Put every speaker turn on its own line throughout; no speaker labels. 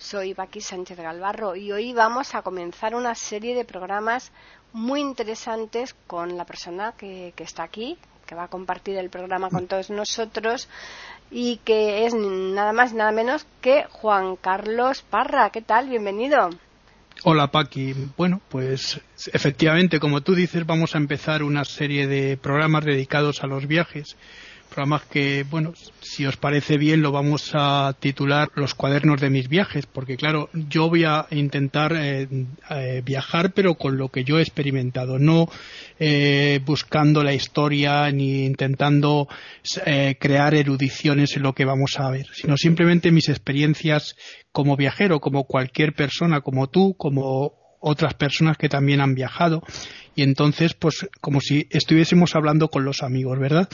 Soy Paqui Sánchez Galvarro y hoy vamos a comenzar una serie de programas muy interesantes con la persona que, que está aquí, que va a compartir el programa con todos nosotros y que es nada más nada menos que Juan Carlos Parra. ¿Qué tal? Bienvenido.
Hola Paqui. Bueno, pues efectivamente, como tú dices, vamos a empezar una serie de programas dedicados a los viajes. Programas que, bueno, si os parece bien, lo vamos a titular Los cuadernos de mis viajes, porque claro, yo voy a intentar eh, eh, viajar, pero con lo que yo he experimentado, no eh, buscando la historia ni intentando crear erudiciones en lo que vamos a ver, sino simplemente mis experiencias como viajero, como cualquier persona, como tú, como otras personas que también han viajado y entonces pues como si estuviésemos hablando con los amigos, ¿verdad?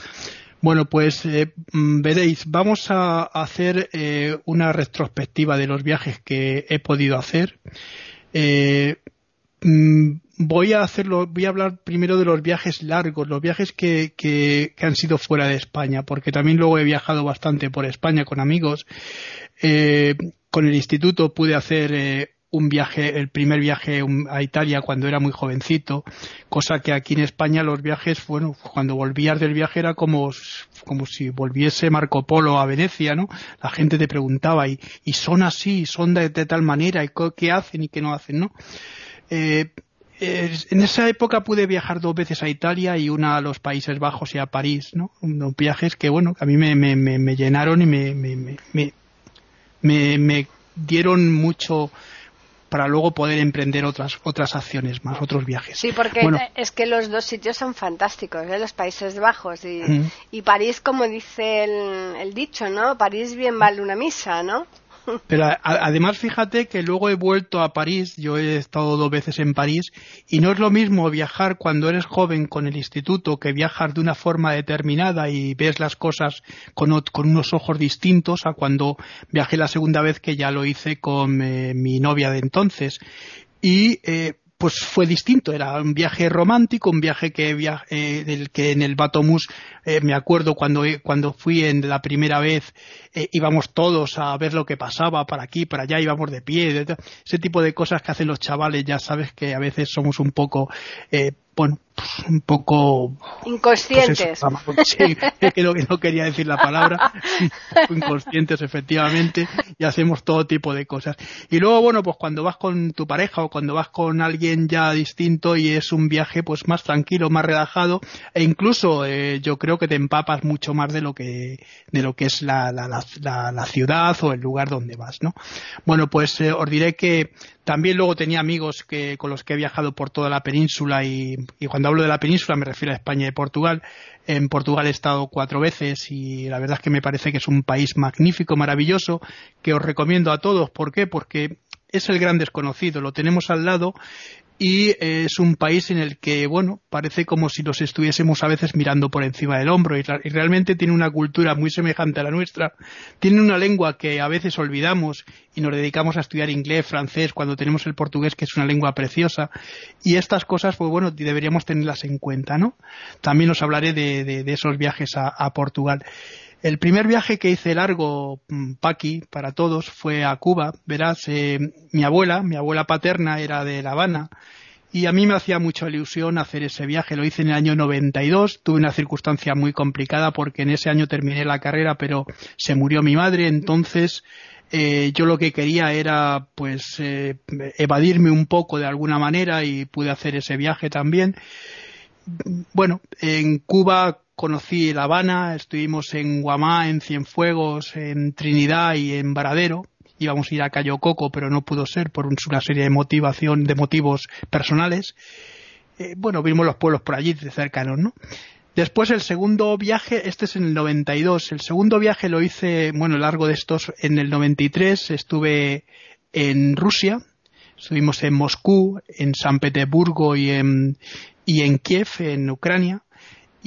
Bueno, pues eh, mm, veréis, vamos a hacer eh, una retrospectiva de los viajes que he podido hacer. Eh, mm, voy a hacerlo, voy a hablar primero de los viajes largos, los viajes que, han sido fuera de España, porque también luego he viajado bastante por España con amigos. con el instituto pude hacer un viaje, el primer viaje a Italia cuando era muy jovencito, cosa que aquí en España los viajes, bueno, cuando volvías del viaje era como, como si volviese Marco Polo a Venecia, ¿no? La gente te preguntaba, y, y son así, son de, tal manera, y qué hacen y qué no hacen, ¿no? Eh, en esa época pude viajar dos veces a Italia y una a los Países Bajos y a París, ¿no? Unos viajes que, bueno, a mí me, me, me llenaron y me, me, me, me dieron mucho, para luego poder emprender otras otras acciones más, otros viajes.
Sí, porque es que los dos sitios son fantásticos, ¿eh? los Países Bajos y, y París, como dice el, el, dicho, ¿no? París bien vale una misa, ¿no?
Pero además fíjate que luego he vuelto a París, yo he estado dos veces en París, y no es lo mismo viajar cuando eres joven con el instituto que viajar de una forma determinada y ves las cosas con, unos ojos distintos a cuando viajé la segunda vez que ya lo hice con eh, mi novia de entonces. Y eh, pues fue distinto, era un viaje romántico, un viaje que, eh, del que en el Batomus eh, me acuerdo cuando, cuando fui en la primera vez eh, íbamos todos a ver lo que pasaba para aquí, para allá, íbamos de pie, ese tipo de cosas que hacen los chavales, ya sabes que a veces somos un poco eh, bueno, pues un poco...
Inconscientes.
Pues sí, que no quería decir la palabra. Inconscientes, efectivamente, y hacemos todo tipo de cosas. Y luego, bueno, pues cuando vas con tu pareja o cuando vas con alguien ya distinto y es un viaje pues más tranquilo, más relajado, e incluso eh, yo creo que te empapas mucho más de lo que, de lo que es la, la, la, la ciudad o el lugar donde vas, ¿no? Bueno, pues eh, os diré que también luego tenía amigos que, con los que he viajado por toda la península y, y, cuando hablo de la península me refiero a España y Portugal. En Portugal he estado cuatro veces y la verdad es que me parece que es un país magnífico, maravilloso, que os recomiendo a todos. ¿Por qué? Porque es el gran desconocido, lo tenemos al lado y es un país en el que, bueno, parece como si los estuviésemos a veces mirando por encima del hombro y, realmente tiene una cultura muy semejante a la nuestra, tiene una lengua que a veces olvidamos y nos dedicamos a estudiar inglés, francés, cuando tenemos el portugués, que es una lengua preciosa, y estas cosas, pues bueno, deberíamos tenerlas en cuenta, ¿no? También os hablaré de, de, esos viajes a Portugal. El primer viaje que hice largo, mm, Paqui, para todos, fue a Cuba. Verás, eh, mi abuela, mi abuela paterna era de La Habana, y a mí me hacía mucha ilusión hacer ese viaje. Lo hice en el año 92. Tuve una circunstancia muy complicada porque en ese año terminé la carrera, pero se murió mi madre. Entonces, eh, yo lo que quería era, pues, eh, evadirme un poco de alguna manera y pude hacer ese viaje también. Bueno, en Cuba conocí La Habana, estuvimos en Guamá, en Cienfuegos, en Trinidad y en Varadero. Íbamos a ir a Cayo Coco, pero no pudo ser por una serie de motivación, de motivos personales. Eh, bueno, vimos los pueblos por allí de cercanos, ¿no? Después el segundo viaje, este es en el 92, el segundo viaje lo hice, bueno, largo de estos, en el 93 estuve en Rusia, estuvimos en Moscú, en San Petersburgo y en, y en Kiev, en Ucrania.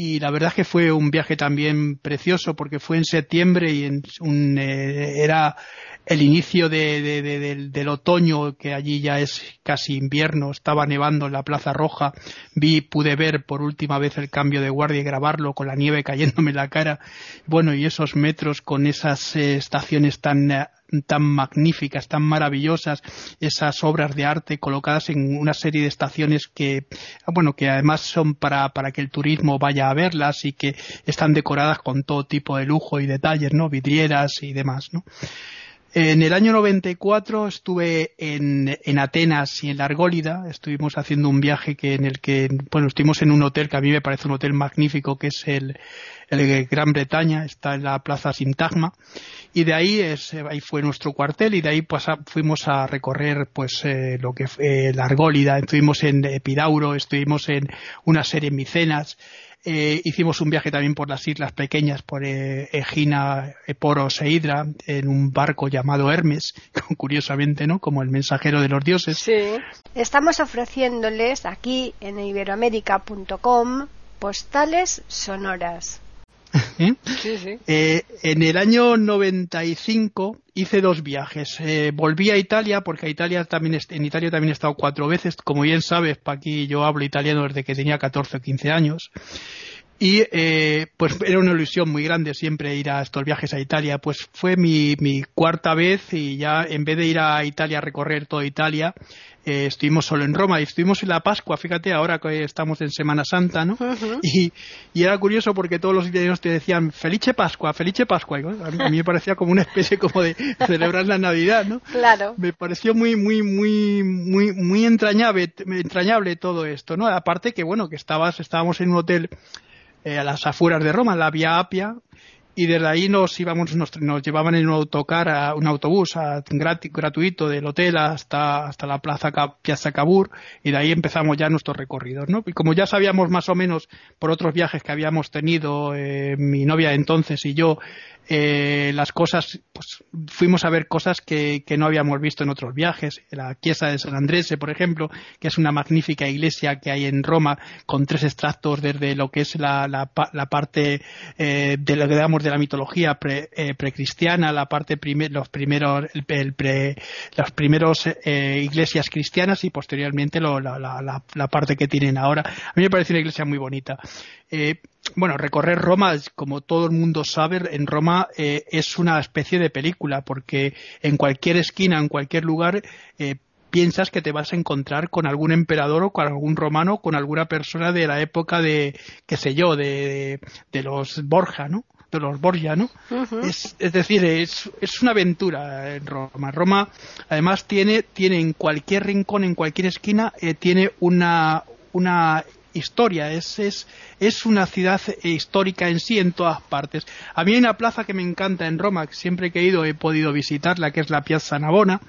Y la verdad es que fue un viaje también precioso porque fue en septiembre y en un, eh, era el inicio de, del, otoño, que allí ya es casi invierno, estaba nevando en la Plaza Roja, vi, pude ver por última vez el cambio de guardia y grabarlo con la nieve cayéndome en la cara, bueno, y esos metros con esas eh, estaciones tan eh, tan magníficas, tan maravillosas, esas obras de arte colocadas en una serie de estaciones que, bueno, que además son para, para que el turismo vaya a verlas y que están decoradas con todo tipo de lujo y detalles, ¿no? Vidrieras y demás, ¿no? En el año 94 estuve en, en, Atenas y en la Argólida. Estuvimos haciendo un viaje que en el que, bueno, estuvimos en un hotel que a mí me parece un hotel magnífico, que es el, el Gran Bretaña, está en la Plaza Sintagma. Y de ahí, es, ahí fue nuestro cuartel y de ahí pues, fuimos a recorrer pues eh, lo que fue la Argólida. Estuvimos en Epidauro, estuvimos en una serie en Micenas eh, hicimos un viaje también por las islas pequeñas, por eh, Egina, Eporos e Hidra, en un barco llamado Hermes, curiosamente, ¿no? Como el mensajero de los dioses.
Sí. Estamos ofreciéndoles aquí en iberoamérica.com postales sonoras.
¿Eh? ¿Eh? en el año 95 hice dos viajes. Eh, volví a Italia porque a Italia también en Italia también he estado cuatro veces. Como bien sabes, pa aquí yo hablo italiano desde que tenía 14 o 15 años. Y eh, pues era una ilusión muy grande siempre ir a estos viajes a Italia. Pues fue mi, mi cuarta vez y ya en vez de ir a Italia a recorrer toda Italia, eh, estuvimos solo en Roma y estuvimos en la Pascua, fíjate, ahora que estamos en Semana Santa, ¿no? y, y, era curioso porque todos los italianos te decían Felice Pascua, Felice Pascua. a, mí, me parecía como una especie como de celebrar la Navidad, ¿no?
Claro.
Me pareció muy, muy, muy, muy, muy entrañable, entrañable todo esto, ¿no? Aparte que, bueno, que estabas, estábamos en un hotel eh, a las afueras de Roma, la Vía Apia, y desde ahí nos íbamos, nos, llevaban en un autocar, a, un autobús a, gratuito del hotel hasta, hasta la plaza Piazza Cabur y de ahí empezamos ya nuestros recorridos, ¿no? Y como ya sabíamos más o menos por otros viajes que habíamos tenido eh, mi novia entonces y yo eh, las cosas, pues fuimos a ver cosas que, que, no habíamos visto en otros viajes. La Chiesa de San Andrés, por ejemplo, que es una magnífica iglesia que hay en Roma, con tres extractos desde lo que es la, la, la parte eh, de lo que digamos de la mitología pre, eh, precristiana, la parte primer, los primeros, el, pre, los primeros eh, iglesias cristianas y posteriormente lo, la, la, la, parte que tienen ahora. A mí me parece una iglesia muy bonita. Bueno, recorrer Roma, como todo el mundo sabe, en Roma eh, es una especie de película, porque en cualquier esquina, en cualquier lugar, eh, piensas que te vas a encontrar con algún emperador o con algún romano, con alguna persona de la época de, qué sé yo, de, de los Borja, ¿no? de los Borgia, ¿no? es, es, decir, es, es, una aventura en Roma. Roma, además, tiene, tiene en cualquier rincón, en cualquier esquina, eh, tiene una, una historia, es, es, es una ciudad histórica en sí en todas partes. A mí hay una plaza que me encanta en Roma, que siempre que he ido he podido visitarla, que es la Piazza Navona,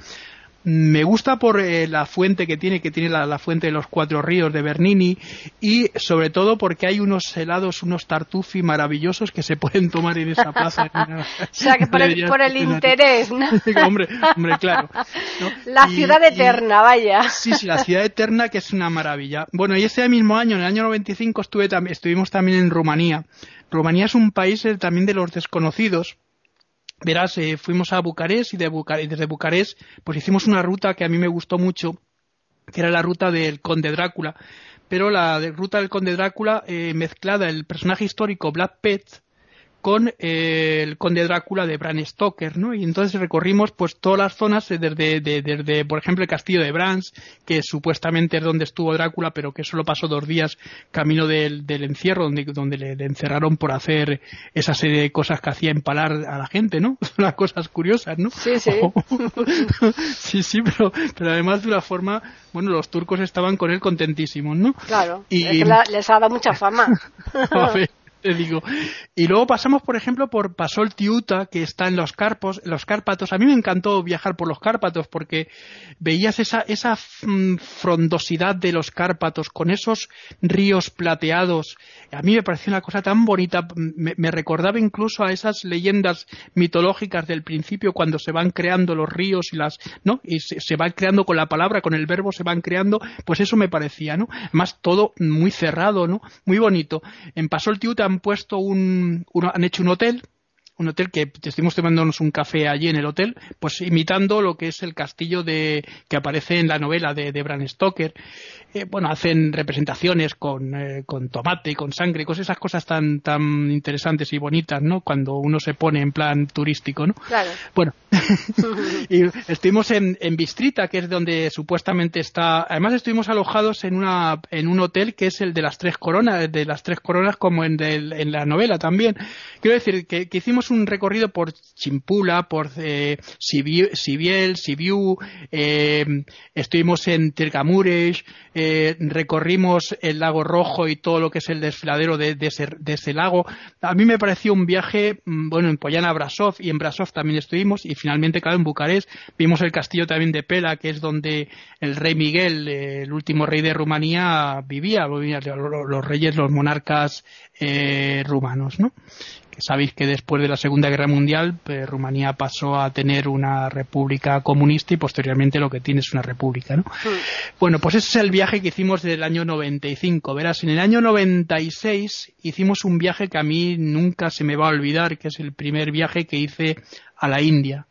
me gusta por eh, la fuente que tiene, que tiene la, fuente de los cuatro ríos de Bernini y sobre todo porque hay unos helados, unos tartufi maravillosos que se pueden tomar en esa plaza.
o sea, que por el, interés, ¿no?
hombre, hombre, claro.
La ciudad eterna, vaya.
Sí, sí, la ciudad eterna que es una maravilla. Bueno, y ese mismo año, en el año 95, estuve, estuvimos también en Rumanía. Rumanía es un país eh, también de los desconocidos, verás, eh, fuimos a Bucarest y, de desde Bucarest pues hicimos una ruta que a mí me gustó mucho, que era la ruta del Conde Drácula. Pero la ruta del Conde Drácula eh, mezclada el personaje histórico Black Pet con eh, el Conde Drácula de Bram Stoker, ¿no? Y entonces recorrimos pues todas las zonas desde, desde, por ejemplo, el castillo de Brans, que supuestamente es donde estuvo Drácula, pero que solo pasó dos días camino del, del encierro, donde, donde le, encerraron por hacer esa serie de cosas que hacía empalar a la gente, ¿no? Las cosas curiosas, ¿no?
Sí, sí.
sí, sí, pero, pero además de una forma, bueno, los turcos estaban con él contentísimos, ¿no?
Claro, y... les ha dado mucha fama.
te digo. Y luego pasamos, por ejemplo, por Pasol Tiuta, que está en los Carpos, los Cárpatos. A mí me encantó viajar por los Cárpatos porque veías esa, esa mm, frondosidad de los Cárpatos con esos ríos plateados. A mí me pareció una cosa tan bonita. Me, recordaba incluso a esas leyendas mitológicas del principio cuando se van creando los ríos y las, ¿no? Y se, se van creando con la palabra, con el verbo se van creando. Pues eso me parecía, ¿no? Más todo muy cerrado, ¿no? Muy bonito. En Pasol Tiuta han puesto un, han hecho un hotel un hotel que estuvimos tomándonos un café allí en el hotel, pues imitando lo que es el castillo de que aparece en la novela de, de Bram Stoker. Eh, bueno, hacen representaciones con, eh, con tomate y con sangre, cosas, esas cosas tan, tan interesantes y bonitas, ¿no? Cuando uno se pone en plan turístico, ¿no?
Claro.
Bueno, y estuvimos en, en Bistrita, que es donde supuestamente está, además estuvimos alojados en una, en un hotel que es el de las tres coronas, de las tres coronas como en, en la novela también. Quiero decir que, que hicimos un recorrido por Chimpula, por eh, Sibiel, Sibiu, eh, estuvimos en Tirgamures, eh, recorrimos el lago Rojo y todo lo que es el desfiladero de, ese, lago. A mí me pareció un viaje, mm, bueno, en Poyana, Brasov y en Brasov también estuvimos y finalmente, claro, en Bucarest vimos el castillo también de Pela, que es donde el rey Miguel, eh, el último rey de Rumanía, vivía, los reyes, los monarcas rumanos, ¿no? Sabéis que después de la Segunda Guerra Mundial pues, Rumanía pasó a tener una república comunista y posteriormente lo que tiene es una república, ¿no? Mm. Bueno, pues ese es el viaje que hicimos del año 95. Verás, en el año 96 hicimos un viaje que a mí nunca se me va a olvidar, que es el primer viaje que hice a la India.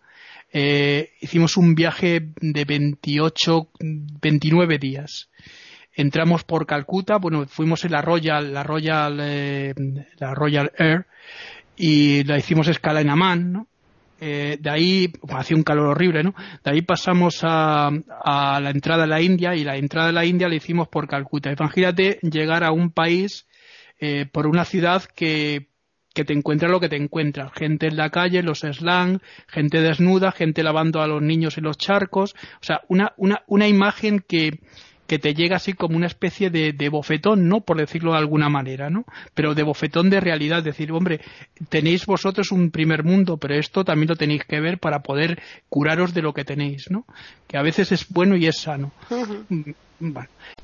Eh, hicimos un viaje de 28, 29 días entramos por Calcuta, bueno, fuimos en la Royal, la Royal, eh, la Royal Air y la hicimos escala en Amán, ¿no? Eh, de ahí hacía un calor horrible, ¿no? De ahí pasamos a, a, la entrada de la India y la entrada de la India la hicimos por Calcuta. Imagínate llegar a un país eh, por una ciudad que, que te encuentra lo que te encuentras. Gente en la calle, los slang, gente desnuda, gente lavando a los niños en los charcos. O sea, una, una, una imagen que, que te llega así como una especie de, bofetón, ¿no? Por decirlo de alguna manera, ¿no? Pero de bofetón de realidad, decir, hombre, tenéis vosotros un primer mundo, pero esto también lo tenéis que ver para poder curaros de lo que tenéis, ¿no? Que a veces es bueno y es sano.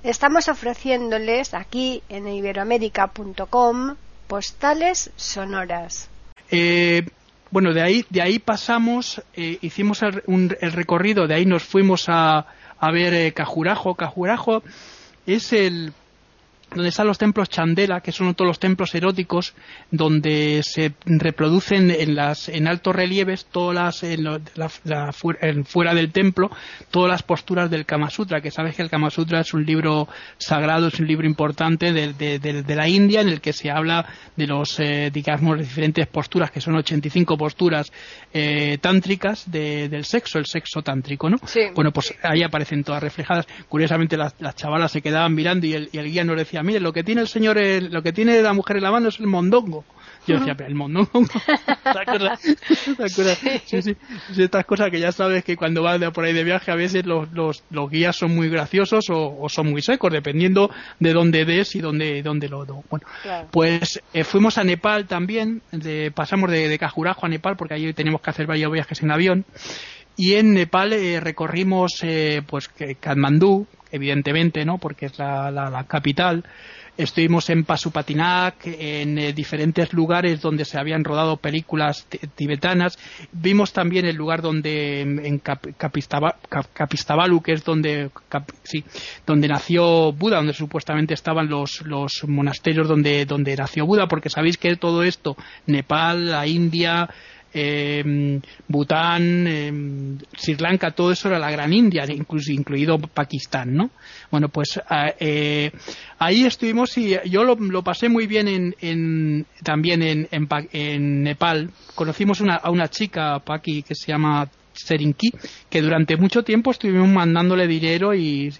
Estamos ofreciéndoles aquí en iberoamérica.com postales sonoras.
Eh, bueno, de ahí, de ahí pasamos, eh, hicimos el recorrido, de ahí nos fuimos a, a ver eh, Cajurajo. Cajurajo es el donde están los templos Chandela, que son todos los templos eróticos, donde se reproducen en las en altos relieves todas las la, fuera del templo todas las posturas del Kama Sutra, que sabes que el Kama Sutra es un libro sagrado, es un libro importante de, la India en el que se habla de los eh, digamos diferentes posturas, que son 85 posturas eh, tántricas del sexo, el sexo tántrico, ¿no? Bueno, pues ahí aparecen todas reflejadas. Curiosamente las, chavalas se quedaban mirando y el, y el guía no decía mire, lo que tiene el señor, lo que tiene la mujer en la mano es el mondongo. Yo decía, pero el mondongo. Sí. Sí, Estas cosas que ya sabes que cuando vas de por ahí de viaje a veces los, los, los guías son muy graciosos o, son muy secos, dependiendo de dónde des y dónde, dónde lo. Bueno, pues eh, fuimos a Nepal también, de, pasamos de, de Cajurajo a Nepal porque allí tenemos que hacer varios viajes en avión. Y en Nepal eh, recorrimos eh, pues Katmandú, evidentemente, ¿no? Porque es la, la, capital. Estuvimos en Pasupatinac, en eh, diferentes lugares donde se habían rodado películas tibetanas. Vimos también el lugar donde, en Capistavalu, que es donde, sí, donde nació Buda, donde supuestamente estaban los, los monasterios donde, donde nació Buda, porque sabéis que todo esto, Nepal, la India, eh, Bután, eh, Sri Lanka, todo eso era la gran India, incluso incluido Pakistán, ¿no? Bueno, pues eh, ahí estuvimos y yo lo, pasé muy bien en, en también en, en, Nepal. Conocimos una, a una chica, Paki, que se llama Serinki, que durante mucho tiempo estuvimos mandándole dinero y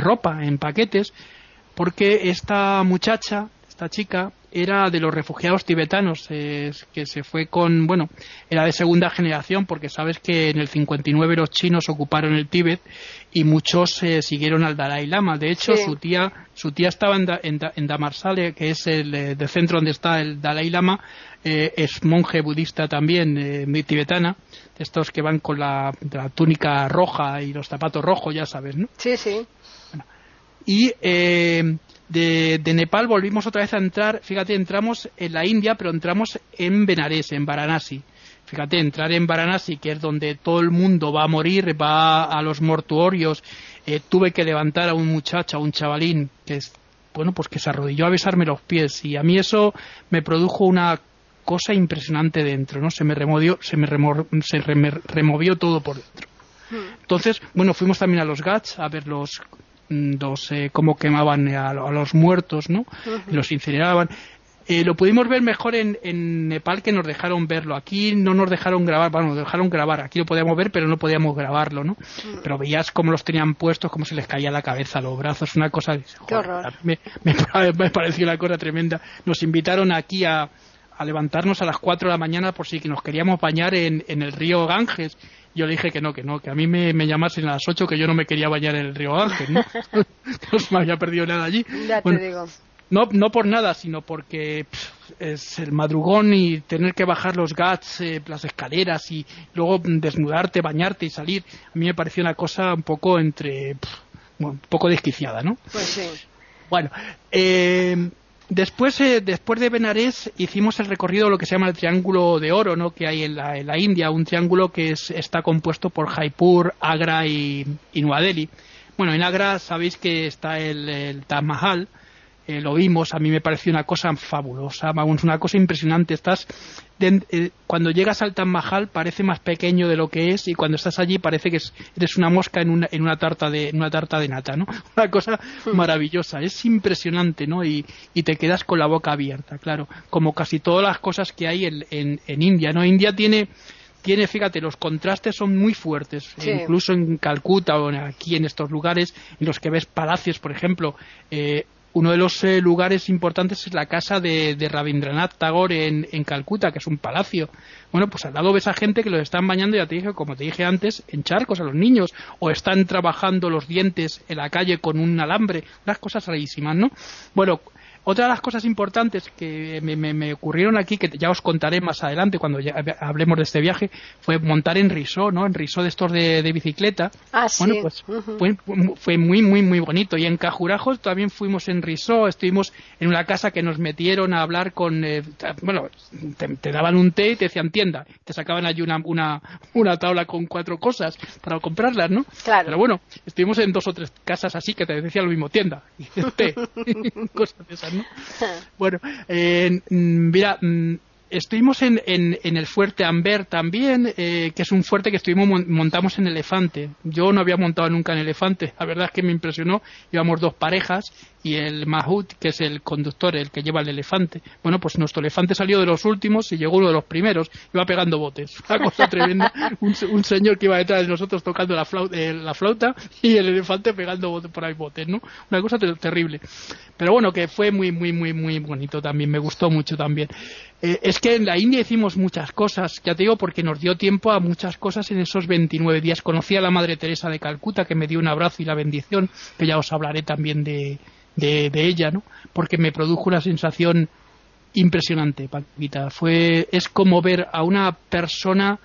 ropa en paquetes, porque esta muchacha esta chica, era de los refugiados tibetanos, que se fue con, bueno, era de segunda generación, porque sabes que en el 59 los chinos ocuparon el Tíbet y muchos eh, siguieron al Dalai Lama. De hecho, su tía, su tía estaba en, en, Damarsale, que es el, eh, centro donde está el Dalai Lama, eh, es monje budista también, eh, tibetana, de estos que van con la, la, túnica roja y los zapatos rojos, ya sabes, ¿no?
Sí, sí.
Y de, Nepal volvimos otra vez a entrar, fíjate, entramos en la India, pero entramos en Benares, en Varanasi. Fíjate, entrar en Varanasi, que es donde todo el mundo va a morir, va a los mortuorios. Eh, tuve que levantar a un muchacho, a un chavalín, que es, bueno, pues que se arrodilló a besarme los pies. Y a mí eso me produjo una cosa impresionante dentro, ¿no? Se me removió, se me, se removió todo por dentro. Hmm. Entonces, bueno, fuimos también a los GATS a ver los dos, eh, cómo quemaban a, los muertos, ¿no? Los incineraban. Eh, lo pudimos ver mejor en, Nepal que nos dejaron verlo. Aquí no nos dejaron grabar, bueno, nos dejaron grabar. Aquí lo podíamos ver, pero no podíamos grabarlo, ¿no? Pero veías cómo los tenían puestos, cómo se les caía la cabeza, los brazos, una cosa.
Qué horror.
Me, me, pareció una cosa tremenda. Nos invitaron aquí a, a levantarnos a las 4 de la mañana por si nos queríamos bañar en, en el río Ganges yo le dije que no, que no, que a mí me, me llamasen a las 8 que yo no me quería bañar en el río Ángel, ¿no? no me había perdido nada allí.
Ya te digo.
No, no por nada, sino porque es el madrugón y tener que bajar los gats, eh, las escaleras y luego desnudarte, bañarte y salir. A mí me pareció una cosa un poco entre. un poco desquiciada, ¿no?
Pues sí.
Bueno, eh, Después, eh, después de Benares hicimos el recorrido lo que se llama el Triángulo de Oro, ¿no? que hay en la, India, un triángulo que está compuesto por Jaipur, Agra y, y. Bueno, en Agra sabéis que está el, el Taj Mahal, eh, lo vimos, a mí me pareció una cosa fabulosa, vamos, una cosa impresionante. Estás eh, cuando llegas al Taj Mahal parece más pequeño de lo que es y cuando estás allí parece que eres una mosca en una, en una tarta de una tarta de nata, ¿no? Una cosa maravillosa, es impresionante, ¿no? Y, te quedas con la boca abierta, claro, como casi todas las cosas que hay en, en, India, ¿no? India tiene tiene, fíjate, los contrastes son muy fuertes. Incluso en Calcuta o aquí en estos lugares en los que ves palacios, por ejemplo, eh, uno de los eh, lugares importantes es la casa de, Rabindranath Tagore en, en, Calcuta, que es un palacio. Bueno, pues al lado ves a gente que los están bañando, ya te dije, como te dije antes, en charcos a los niños, o están trabajando los dientes en la calle con un alambre, unas cosas rarísimas, ¿no? Bueno, otra de las cosas importantes que me, ocurrieron aquí, que ya os contaré más adelante cuando ya hablemos de este viaje, fue montar en risó, ¿no? En risó de estos de, bicicleta.
Ah,
bueno, pues fue, muy, muy, muy bonito. Y en Cajurajos también fuimos en risó, estuvimos en una casa que nos metieron a hablar con, eh, bueno, te, daban un té y te decían tienda, te sacaban allí una, una, una tabla con cuatro cosas para comprarlas, ¿no?
Claro.
Pero bueno, estuvimos en dos o tres casas así que te decían lo mismo, tienda, y té, cosas de esas. bueno, eh, mm, mira, mm, estuvimos en, en, el fuerte Amber también, eh, que es un fuerte que estuvimos montamos en elefante. Yo no había montado nunca en elefante. La verdad es que me impresionó. Íbamos dos parejas y el Mahut, que es el conductor, el que lleva el elefante. Bueno, pues nuestro elefante salió de los últimos y llegó uno de los primeros. Iba pegando botes. Una cosa tremenda. Un, señor que iba detrás de nosotros tocando la flauta, eh, la flauta y el elefante pegando botes, por ahí botes, ¿no? Una cosa terrible. Pero bueno, que fue muy, muy, muy, muy bonito también. Me gustó mucho también. Eh, es que en la India hicimos muchas cosas, ya te digo, porque nos dio tiempo a muchas cosas en esos 29 días. Conocí a la Madre Teresa de Calcuta, que me dio un abrazo y la bendición, que ya os hablaré también de, de, ella, ¿no? Porque me produjo una sensación impresionante, Paquita. Fue, es como ver a una persona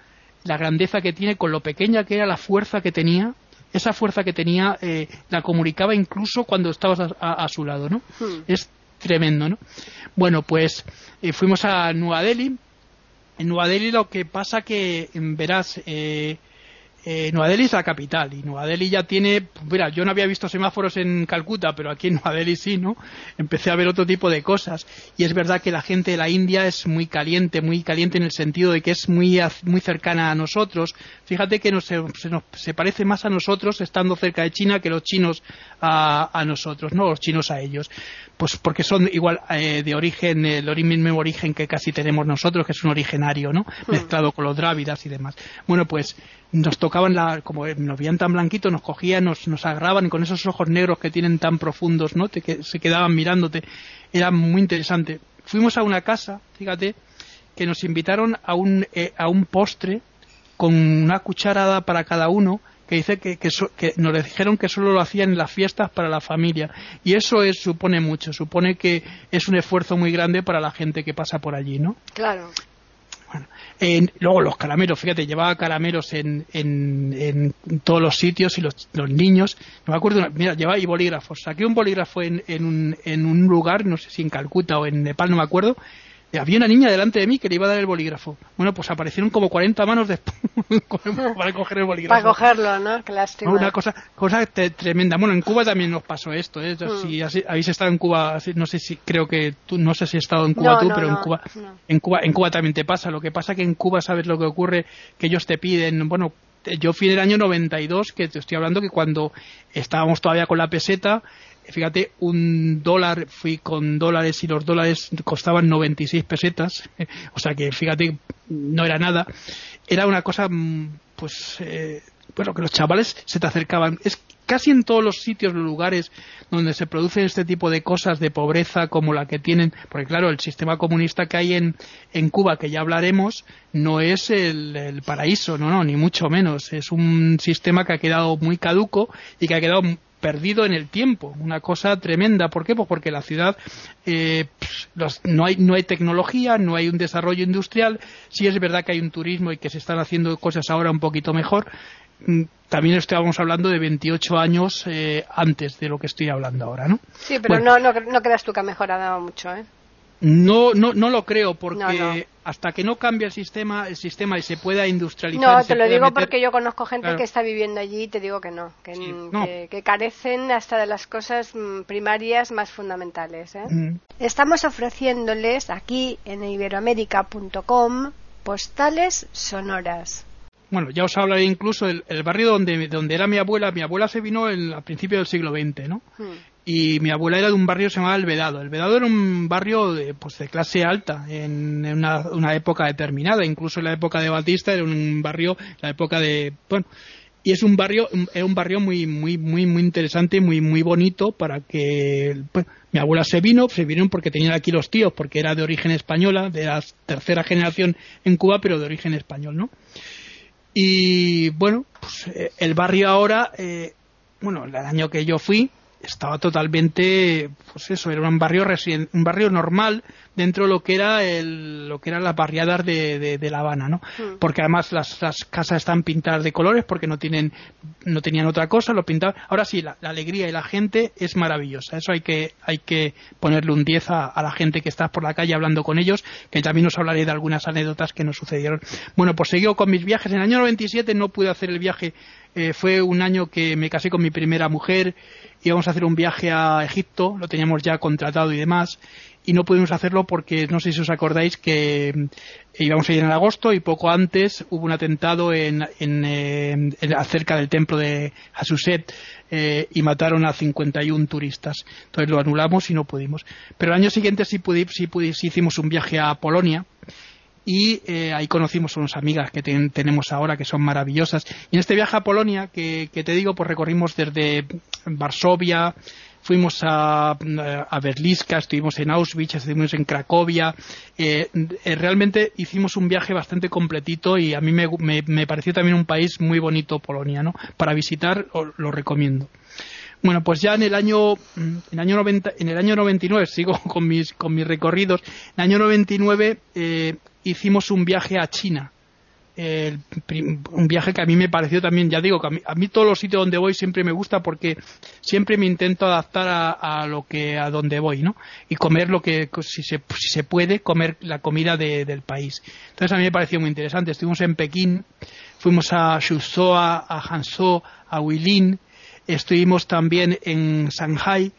la grandeza que tiene con lo pequeña que era la fuerza que tenía. Esa fuerza que tenía eh, la comunicaba incluso cuando estabas a, su lado, ¿no? Hmm. Es tremendo, ¿no? Bueno, pues eh, fuimos a Nueva Delhi. En Nueva Delhi lo que pasa que, verás, eh, eh, Nueva Delhi es la capital y Nueva Delhi ya tiene, mira, yo no había visto semáforos en Calcuta, pero aquí en Nueva Delhi sí, ¿no? Empecé a ver otro tipo de cosas y es verdad que la gente de la India es muy caliente, muy caliente en el sentido de que es muy, muy cercana a nosotros. Fíjate que se, se, parece más a nosotros estando cerca de China que los chinos a, a nosotros, ¿no? Los chinos a ellos. Pues porque son igual eh, de origen, el mismo origen que casi tenemos nosotros, que es un originario, ¿no? Hmm. Mezclado con los drávidas y demás. Bueno, pues nos tocó tocaban la, como nos veían tan blanquitos, nos cogían, nos, nos agarraban y con esos ojos negros que tienen tan profundos, ¿no? Te, que se quedaban mirándote. Era muy interesante. Fuimos a una casa, fíjate, que nos invitaron a un, eh, a un postre con una cucharada para cada uno que dice que, que, nos dijeron que solo lo hacían en las fiestas para la familia y eso es, supone mucho supone que es un esfuerzo muy grande para la gente que pasa por allí no
claro
bueno, luego los caramelos, fíjate, llevaba caramelos en, en, todos los sitios y los, los, niños, no me acuerdo, mira, llevaba y bolígrafos. Saqué un bolígrafo en, en, un, en un lugar, no sé si en Calcuta o en Nepal, no me acuerdo, había una niña delante de mí que le iba a dar el bolígrafo. Bueno, pues aparecieron como 40 manos después para coger el bolígrafo.
Para cogerlo, ¿no? Qué lástima.
Una cosa, cosa tremenda. Bueno, en Cuba también nos pasó esto. ¿eh? Mm. Si habéis estado en Cuba, no sé si, creo que tú, no sé si has estado en Cuba tú, pero en Cuba, en Cuba, en Cuba también te pasa. Lo que pasa que en Cuba sabes lo que ocurre, que ellos te piden, bueno, yo fui en el año 92, que te estoy hablando que cuando estábamos todavía con la peseta, fíjate, un dólar, fui con dólares y los dólares costaban 96 pesetas, o sea que fíjate, no era nada. Era una cosa, mm, pues, eh, bueno, que los chavales se te acercaban. Es casi en todos los sitios, los lugares donde se produce este tipo de cosas de pobreza como la que tienen, porque claro, el sistema comunista que hay en, en Cuba, que ya hablaremos, no es el, el, paraíso, no, no, ni mucho menos. Es un sistema que ha quedado muy caduco y que ha quedado perdido en el tiempo, una cosa tremenda. ¿Por qué? Pues porque la ciudad eh, no, hay, no hay tecnología, no hay un desarrollo industrial, sí es verdad que hay un turismo y que se están haciendo cosas ahora un poquito mejor. Mm, también estábamos hablando de 28 años eh, antes de lo que estoy hablando ahora, ¿no?
Sí, pero no, no, no creas tú que ha mejorado mucho, ¿eh?
No, no, no lo creo, porque hasta que no cambie el sistema, el sistema y se pueda industrializar.
No, te lo digo porque yo conozco gente que está viviendo allí y te digo que no, que, carecen hasta de las cosas mm, primarias más fundamentales. ¿eh? Mm. Estamos ofreciéndoles aquí en iberoamérica.com postales sonoras.
Bueno, ya os hablaré incluso del el barrio donde, donde era mi abuela. Mi abuela se vino el, a principios del siglo XX, ¿no? Hmm y mi abuela era de un barrio que se llamaba El Vedado. El Vedado era un barrio de, pues, de clase alta en, una, época determinada, incluso en la época de Batista era un barrio, la época de, bueno, y es un barrio, era un barrio muy, muy, muy, muy interesante, muy, muy bonito para que, pues, mi abuela se vino, se vino porque tenían aquí los tíos, porque era de origen española, de la tercera generación en Cuba, pero de origen español, ¿no? Y bueno, pues eh, el barrio ahora, eh, bueno, el año que yo fui, estaba totalmente pues eso era un barrio un barrio normal dentro de lo que era el, lo que eran las barriadas de, de, La Habana no hmm. porque además las, las, casas están pintadas de colores porque no tienen no tenían otra cosa lo pintaban. Ahora sí la, alegría y la gente es maravillosa. Eso hay que hay que ponerle un 10 a, a, la gente que está por la calle hablando con ellos que también os hablaré de algunas anécdotas que nos sucedieron. Bueno pues seguido con mis viajes. En el año 97 no pude hacer el viaje eh, fue un año que me casé con mi primera mujer, íbamos a hacer un viaje a Egipto, lo teníamos ya contratado y demás, y no pudimos hacerlo porque no sé si os acordáis que eh, íbamos a ir en agosto y poco antes hubo un atentado en, en, eh, cerca del templo de Hasuset y mataron a 51 turistas. Entonces lo anulamos y no pudimos. Pero el año siguiente sí, sí, sí hicimos un viaje a Polonia y eh, ahí conocimos unas amigas que tenemos ahora que son maravillosas. Y en este viaje a Polonia, que, te digo, pues recorrimos desde Varsovia, fuimos a, a Berliska, estuvimos en Auschwitz, estuvimos en Cracovia. Eh, eh, realmente hicimos un viaje bastante completito y a mí me, me, pareció también un país muy bonito, Polonia, ¿no? Para visitar lo recomiendo. Bueno, pues ya en el año, en el año, 90, en el año 99, sigo con mis, con mis recorridos, en el año 99 eh, hicimos un viaje a China. un viaje que a mí me pareció también, ya digo, que a mí, todos los sitios donde voy siempre me gusta porque siempre me intento adaptar a, lo que a donde voy, ¿no? Y comer lo que, si se, si se puede, comer la comida del país. Entonces a mí me pareció muy interesante. Estuvimos en Pekín, fuimos a Shuzhou, a Hangzhou, a Huilin, estuvimos también en Shanghai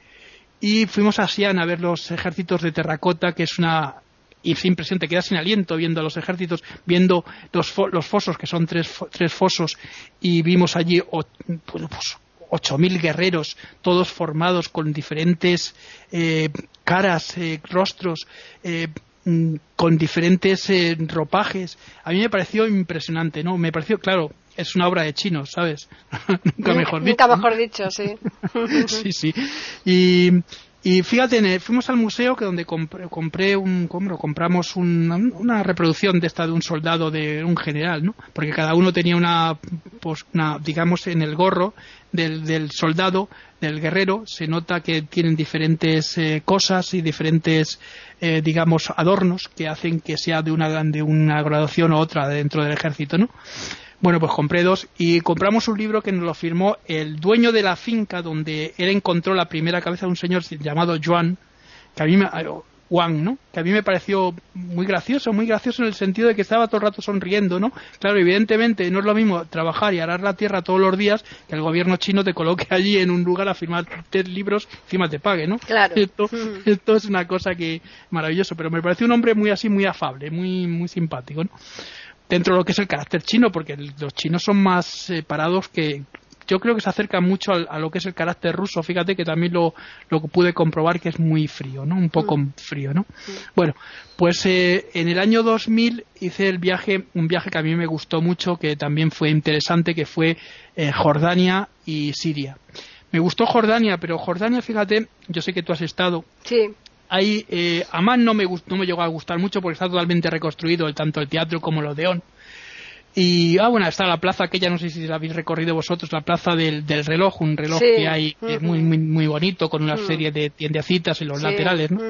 y fuimos a Xi'an a ver los ejércitos de terracota, que es una y sin impresión, te quedas sin aliento viendo a los ejércitos, viendo los, los fosos, que son tres, tres fosos, y vimos allí pues, ocho mil guerreros, todos formados con diferentes eh, caras, eh, rostros, eh, mm, con diferentes ropajes. A mí me pareció impresionante, ¿no? Me pareció, claro, es una obra de chinos, ¿sabes? nunca mejor dicho.
Nunca mejor dicho, sí.
sí, sí. Y, y fíjate, fuimos al museo que donde compré, un, compramos una reproducción de esta de un soldado de un general, ¿no? Porque cada uno tenía una, pues, una digamos, en el gorro del, del, soldado, del guerrero, se nota que tienen diferentes eh, cosas y diferentes, eh, digamos, adornos que hacen que sea de una, de una graduación u otra dentro del ejército, ¿no? Bueno, pues compré dos y compramos un libro que nos lo firmó el dueño de la finca donde él encontró la primera cabeza de un señor llamado Juan, que a mí me, Juan, ¿no? Que a mí me pareció muy gracioso, muy gracioso en el sentido de que estaba todo el rato sonriendo, ¿no? Claro, evidentemente no es lo mismo trabajar y arar la tierra todos los días que el gobierno chino te coloque allí en un lugar a firmar libros, encima te pague, ¿no?
Claro.
Esto, mm. esto es una cosa que maravilloso, pero me pareció un hombre muy así, muy afable, muy, muy simpático, ¿no? Dentro de lo que es el carácter chino, porque los chinos son más separados que yo creo que se acerca mucho a, lo que es el carácter ruso. Fíjate que también lo, lo pude comprobar que es muy frío, ¿no? Un poco mm. frío, ¿no? Mm. Bueno, pues eh, en el año 2000 hice el viaje, un viaje que a mí me gustó mucho, que también fue interesante, que fue eh, Jordania y Siria. Me gustó Jordania, pero Jordania, fíjate, yo sé que tú has estado.
Sí.
Ahí, eh, Amán no me, no me llegó a gustar mucho porque está totalmente reconstruido, tanto el teatro como el Odeón. Y, ah, bueno, está la plaza aquella, no sé si la habéis recorrido vosotros, la plaza del, del reloj, un reloj que hay muy, muy, muy bonito, con una serie de tiendecitas en los laterales, ¿no?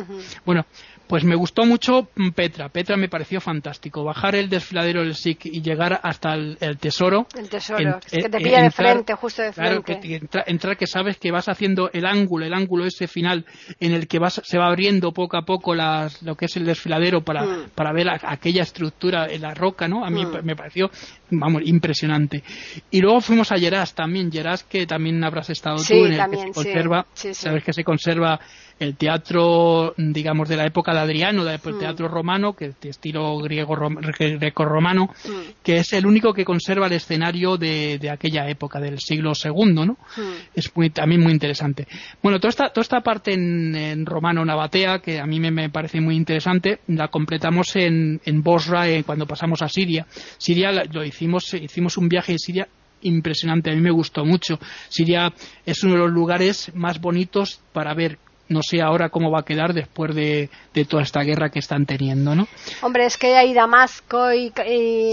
Bueno, pues me gustó mucho Petra. Petra me pareció fantástico. Bajar el desfiladero del SIC y llegar hasta el, tesoro.
El tesoro, que te pilla de frente, justo de frente.
Claro, que, entrar que sabes que vas haciendo el ángulo, el ángulo ese final en el que vas, se va abriendo poco a poco las, lo que es el desfiladero para, mm. para ver aquella estructura en la roca, ¿no? A mí mm. me pareció, vamos, impresionante. Y luego fuimos a Geras también. Geras que también habrás estado tú, en el que se conserva, sabes que se conserva el teatro, digamos, de la época de Adriano, del mm. teatro romano, que es de estilo griego greco-romano, mm. que es el único que conserva el escenario de, aquella época, del siglo II, ¿no? Mm. Es muy, también muy interesante. Bueno, toda esta, toda esta parte en, romano nabatea, que a mí me, parece muy interesante, la completamos en, en Bosra eh, cuando pasamos a Siria. Siria lo hicimos, hicimos un viaje en Siria impresionante, a mí me gustó mucho. Siria es uno de los lugares más bonitos para ver no sé ahora cómo va a quedar después de, toda esta guerra que están teniendo, ¿no?
Hombre, es que hay Damasco y...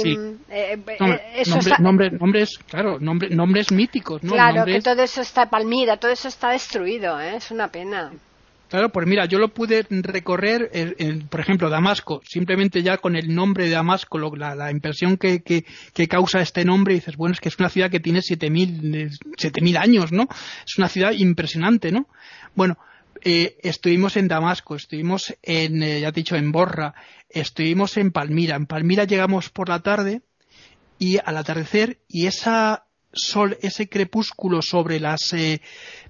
sí. Eh, eh, nombres, claro, nombres míticos, ¿no?
Claro, que todo eso está Palmira, todo eso está destruido, ¿eh? es una pena.
Claro, pues mira, yo lo pude recorrer, por ejemplo, Damasco, simplemente ya con el nombre de Damasco, la, impresión que, que, causa este nombre, dices, bueno, es que es una ciudad que tiene 7.000 mil años, ¿no? Es una ciudad impresionante, ¿no? Bueno, eh, estuvimos en Damasco, estuvimos en, eh, ya te he dicho, en Borra, estuvimos en Palmira. En Palmira llegamos por la tarde y al atardecer y esa sol, ese crepúsculo sobre las eh,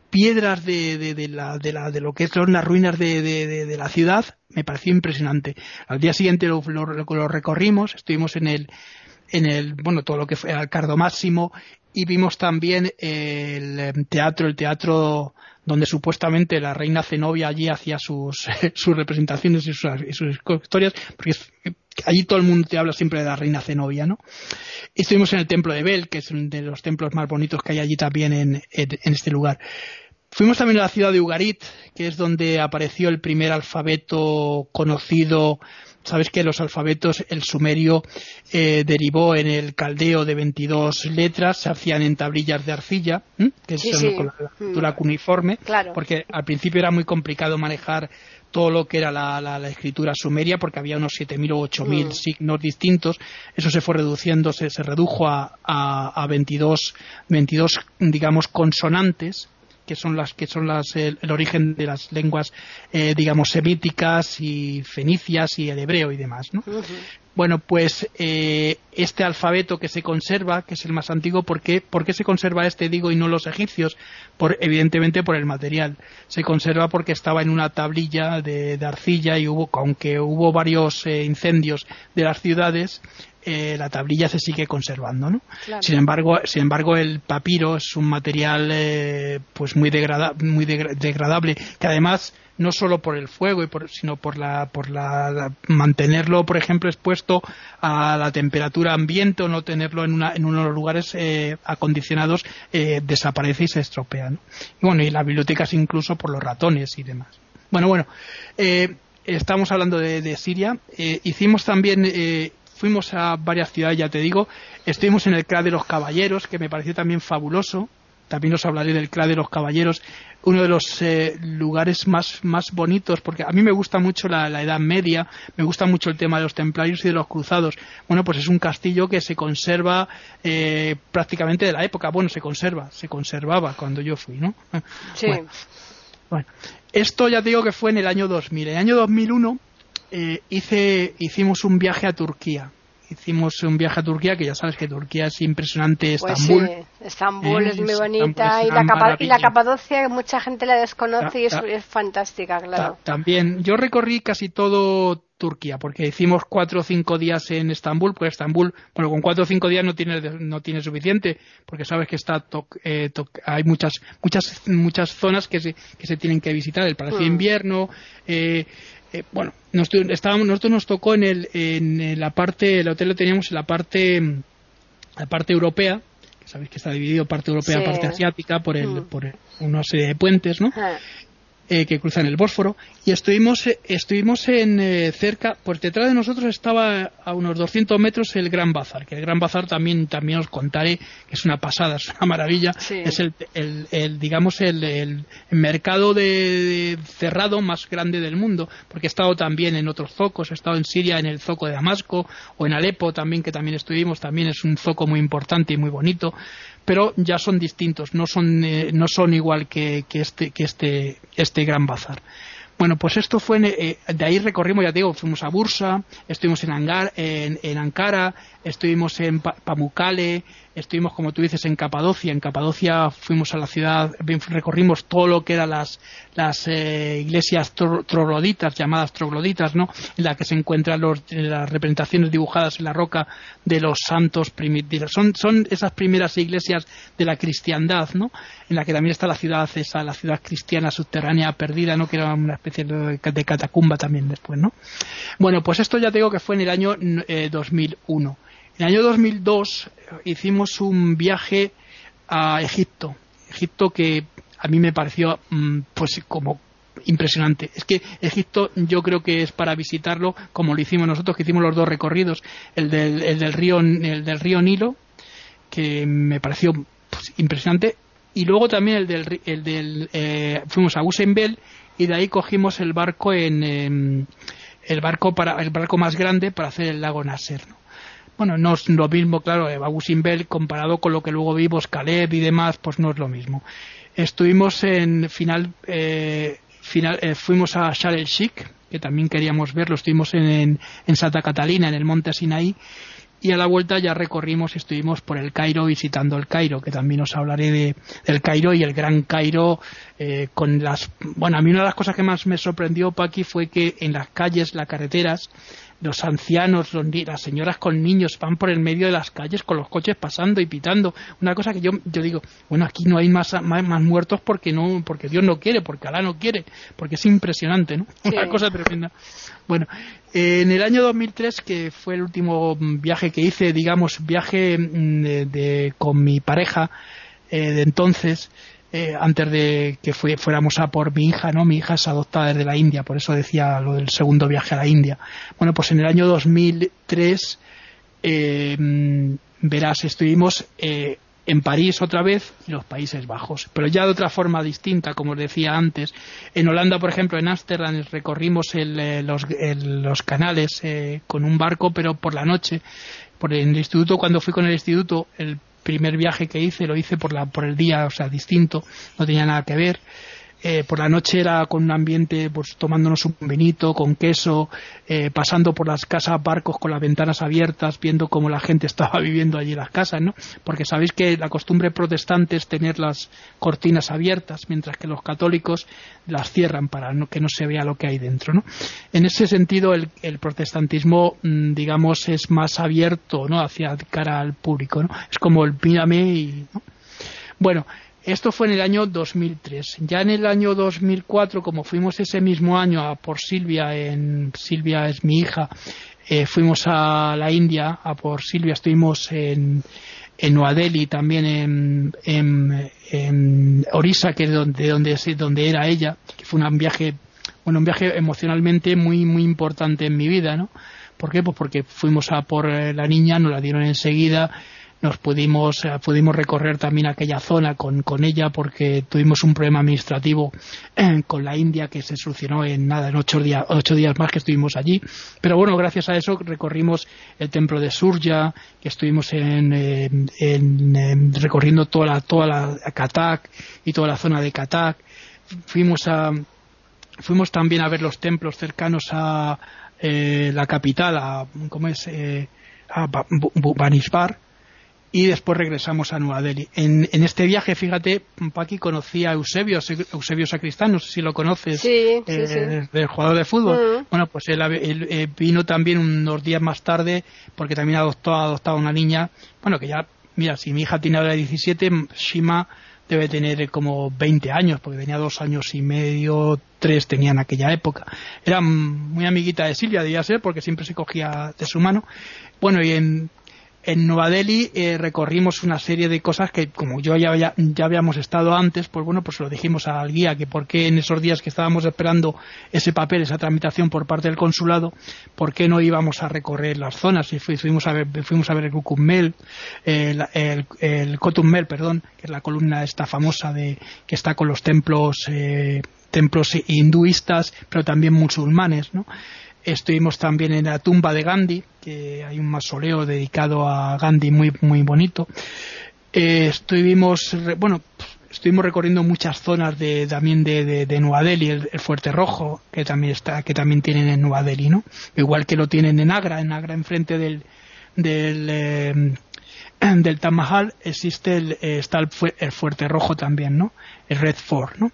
piedras de, de, de, la, de, la, de lo que son las ruinas de, la ciudad me pareció impresionante. Al día siguiente lo, lo, recorrimos, estuvimos en el, en el, bueno, todo lo que fue al Cardo Máximo y vimos también el teatro, el teatro donde supuestamente la reina Zenobia allí hacía sus, sus representaciones y sus, historias, porque allí todo el mundo te habla siempre de la reina Zenobia, ¿no? Estuvimos en el templo de Bel, que es uno de los templos más bonitos que hay allí también en, en este lugar. Fuimos también a la ciudad de Ugarit, que es donde apareció el primer alfabeto conocido Sabes que los alfabetos, el sumerio eh, derivó en el caldeo de 22 letras, se hacían en tablillas de arcilla, que es con la escritura cuneiforme, porque al principio era muy complicado manejar todo lo que era la, escritura sumeria, porque había unos 7.000 o 8.000 mm. signos distintos. Eso se fue reduciendo, se, redujo a, a, a 22, 22, digamos, consonantes que son las que son las el, origen de las lenguas eh, digamos semíticas y fenicias y el hebreo y demás ¿no? Bueno, pues eh, este alfabeto que se conserva, que es el más antiguo, ¿por qué, ¿por qué se conserva este, digo, y no los egipcios? Por, evidentemente por el material. Se conserva porque estaba en una tablilla de, arcilla y hubo, aunque hubo varios eh, incendios de las ciudades, eh, la tablilla se sigue conservando, ¿no? Sin embargo, sin embargo, el papiro es un material eh, pues muy, muy degradable que además no solo por el fuego y sino por la por la, mantenerlo por ejemplo expuesto a la temperatura ambiente o no tenerlo en una en unos lugares eh, acondicionados desaparece y se estropea ¿no? y bueno y las bibliotecas incluso por los ratones y demás bueno bueno estamos hablando de, Siria hicimos también fuimos a varias ciudades, ya te digo. Estuvimos en el CRA de los Caballeros, que me pareció también fabuloso. También os hablaré del CRA de los Caballeros, uno de los eh, lugares más, más bonitos, porque a mí me gusta mucho la, Edad Media, me gusta mucho el tema de los templarios y de los cruzados. Bueno, pues es un castillo que se conserva eh, prácticamente de la época. Bueno, se conserva, se conservaba cuando yo fui, ¿no?
Sí.
Bueno, esto ya digo que fue en el año 2000. En el año 2001 eh, hice, hicimos un viaje a Turquía. Hicimos un viaje a Turquía, que ya sabes que Turquía es impresionante.
Pues
Estambul.
Estambul es muy bonita. y, la Capadocia, mucha gente la desconoce y es, es, fantástica, claro.
también, yo recorrí casi todo Turquía, porque hicimos cuatro o cinco días en Estambul, pues Estambul, bueno, con cuatro o cinco días no tiene, no tiene suficiente, porque sabes que está eh, hay muchas, muchas, muchas zonas que se, que se tienen que visitar, el Palacio de mm. Invierno, eh, eh, bueno, nosotros, estábamos, nosotros nos tocó en, el, en la parte, el hotel lo teníamos en la parte, la parte europea, que sabéis que está dividido parte europea, parte asiática, por, el, mm. por una serie de puentes, ¿no? Eh, que cruzan el Bósforo y estuvimos eh, estuvimos en eh, cerca por detrás de nosotros estaba a unos 200 metros el Gran Bazar que el Gran Bazar también también os contaré que es una pasada es una maravilla. Es el, el, digamos el, mercado de, cerrado más grande del mundo porque he estado también en otros zocos he estado en Siria en el zoco de Damasco o en Alepo también que también estuvimos también es un zoco muy importante y muy bonito pero ya son distintos, no son, eh, no son igual que, que, este, que este, este gran bazar. Bueno, pues esto fue, eh, de ahí recorrimos, ya digo, fuimos a Bursa, estuvimos en, Angar, en, en Ankara, estuvimos en Pamukkale, estuvimos, como tú dices, en Capadocia. En Capadocia fuimos a la ciudad, recorrimos todo lo que eran las, las eh, iglesias trogloditas, llamadas trogloditas, ¿no? En la que se encuentran los, las representaciones dibujadas en la roca de los santos primitivos. Son, son esas primeras iglesias de la cristiandad, ¿no? En la que también está la ciudad, esa, la ciudad cristiana subterránea perdida, ¿no? Que era una especie de, catacumba también después, ¿no? Bueno, pues esto ya digo que fue en el año 2001. Eh, en el año 2002 hicimos un viaje a Egipto. Egipto que a mí me pareció mm, pues como impresionante. Es que Egipto yo creo que es para visitarlo como lo hicimos nosotros, que hicimos los dos recorridos, el del, el del río el del río Nilo, que me pareció pues, impresionante, y luego también el del, el del eh, fuimos a Usembel y de ahí cogimos el barco en em, el barco para el barco más grande para hacer el lago Nasser. Bueno, no es lo mismo, claro, Bell comparado con lo que luego vimos Caleb y demás, pues no es lo mismo. Estuvimos en final, eh, final eh, fuimos a Sharm el Sheikh, que también queríamos verlo, estuvimos en, en, Santa Catalina, en el monte Sinaí, y a la vuelta ya recorrimos y estuvimos por el Cairo visitando el Cairo, que también os hablaré de, del Cairo y el Gran Cairo eh, con las... Bueno, a mí una de las cosas que más me sorprendió, Paqui, fue que en las calles, las carreteras, los ancianos, las señoras con niños van por el medio de las calles con los coches pasando y pitando. Una cosa que yo, yo digo, bueno, aquí no hay más, más, muertos porque no, porque Dios no quiere, porque Alá no quiere, porque es impresionante, ¿no? Una cosa tremenda. Bueno, en el año 2003, que fue el último viaje que hice, digamos, viaje mm, de, con mi pareja eh, de entonces, eh, antes de que fuéramos a por mi hija, ¿no? Mi hija es adoptada desde la India, por eso decía lo del segundo viaje a la India. Bueno, pues en el año 2003, eh, verás, estuvimos eh, en París otra vez y los Países Bajos, pero ya de otra forma distinta, como os decía antes. En Holanda, por ejemplo, en Ámsterdam recorrimos los, los, canales con un barco, pero por la noche. Por el instituto, cuando fui con el instituto, el primer viaje que hice lo hice por, la, por el día, o sea, distinto, no tenía nada que ver. Eh, por la noche era con un ambiente, pues tomándonos un vinito, con queso, eh, pasando por las casas, barcos con las ventanas abiertas, viendo cómo la gente estaba viviendo allí las casas, ¿no? Porque sabéis que la costumbre protestante es tener las cortinas abiertas, mientras que los católicos las cierran para que no se vea lo que hay dentro, ¿no? En ese sentido, el, protestantismo, mm, digamos, es más abierto, ¿no? Hacia cara al público, ¿no? Es como el pídame y, Bueno, esto fue en el año 2003. Ya en el año 2004, como fuimos ese mismo año a por Silvia, en Silvia es mi hija, eh, fuimos a la India a por Silvia, estuvimos en, en Nueva también en, en, Orissa, que es donde, donde, donde era ella, que fue un viaje, bueno, un viaje emocionalmente muy, muy importante en mi vida, ¿no? ¿Por qué? Pues porque fuimos a por eh, la niña, nos la dieron enseguida, nos pudimos, eh, pudimos recorrer también aquella zona con, con ella porque tuvimos un problema administrativo eh, con la India que se solucionó en nada, en ocho días, ocho días más que estuvimos allí. Pero bueno, gracias a eso recorrimos el templo de Surya, que estuvimos en, eh, en, recorriendo toda la, toda la Katak y toda la zona de Katak. Fuimos a, fuimos también a ver los templos cercanos a la capital, a, ¿cómo es? a Banishbar y después regresamos a Nueva Delhi. En, este viaje, fíjate, Paqui conocía a Eusebio, Eusebio Sacristán, no sé si lo conoces,
sí,
eh, del jugador de fútbol. Mm. Bueno, pues él, eh, vino también unos días más tarde porque también adoptó, ha adoptado una niña, bueno, que ya, mira, si mi hija tiene ahora 17, Shima debe tener como 20 años, porque tenía dos años y medio, tres tenía en aquella época. Era muy amiguita de Silvia, debía ser, porque siempre se cogía de su mano. Bueno, y en en Nueva Delhi eh, recorrimos una serie de cosas que como yo ya, ya, habíamos estado antes, pues bueno, pues lo dijimos al guía que por qué en esos días que estábamos esperando ese papel, esa tramitación por parte del consulado, por qué no íbamos a recorrer las zonas y fuimos a ver, fuimos a ver el Kukummel, el, el, el perdón, que es la columna esta famosa de que está con los templos eh, templos hinduistas, pero también musulmanes, ¿no? Estuvimos también en la tumba de Gandhi, que hay un mausoleo dedicado a Gandhi muy, muy bonito. Eh, estuvimos, bueno, estuvimos recorriendo muchas zonas de, también de, de, Nueva Delhi, el, Fuerte Rojo, que también está, que también tienen en Nueva Delhi, ¿no? Igual que lo tienen en Agra, en Agra enfrente del, del, eh, del Taj Mahal existe el, eh, está el, Fuerte Rojo también, ¿no? El Red Fort, ¿no?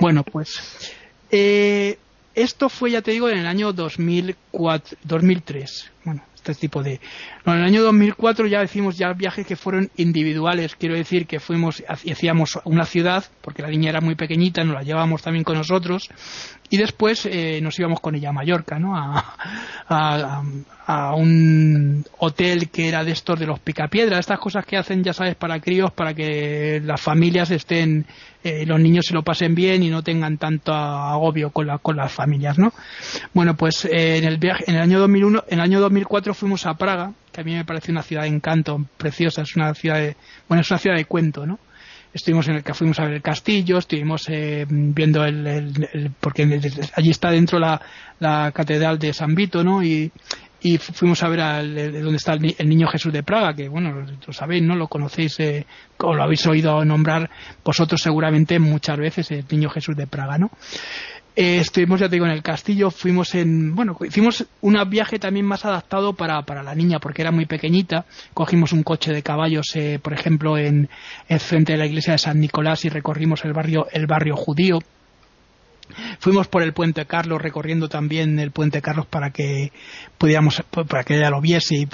Bueno, pues eh, esto fue, ya te digo, en el año 2004, 2003. Bueno, este tipo de... en el año 2004 ya decimos ya viajes que fueron individuales. Quiero decir que fuimos, hacíamos una ciudad, porque la niña era muy pequeñita, nos la llevábamos también con nosotros. Y después eh, nos íbamos con ella a Mallorca, ¿no? A, a, un hotel que era de estos de los picapiedras, estas cosas que hacen, ya sabes, para críos, para que las familias estén, eh, los niños se lo pasen bien y no tengan tanto agobio con, la, con las familias, ¿no? Bueno, pues eh, en el viaje, en el año 2001, en el año 2004 fuimos a Praga, que a mí me parece una ciudad de encanto, preciosa, es una ciudad de, bueno, es una ciudad de cuento, ¿no? Estuvimos en el que fuimos a ver el castillo, estuvimos eh, viendo el, porque allí está dentro la, la catedral de San Vito, ¿no? Y, y fuimos a ver al, dónde está el, niño Jesús de Praga, que bueno, lo sabéis, ¿no? Lo conocéis eh, o lo habéis oído nombrar vosotros seguramente muchas veces, el niño Jesús de Praga, ¿no? Eh, estuvimos, ya te digo, en el castillo, fuimos en, bueno, hicimos un viaje también más adaptado para, para la niña, porque era muy pequeñita, cogimos un coche de caballos, eh, por ejemplo, en, en frente de la iglesia de San Nicolás y recorrimos el barrio, el barrio judío, Fuimos por el puente Carlos recorriendo también el puente Carlos para que pudiéramos para que ella lo viese y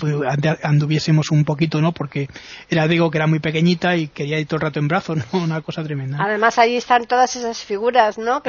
anduviésemos un poquito, ¿no? Porque era digo que era muy pequeñita y quería ir todo el rato en brazos, ¿no? Una cosa tremenda.
Además allí están todas esas figuras, ¿no?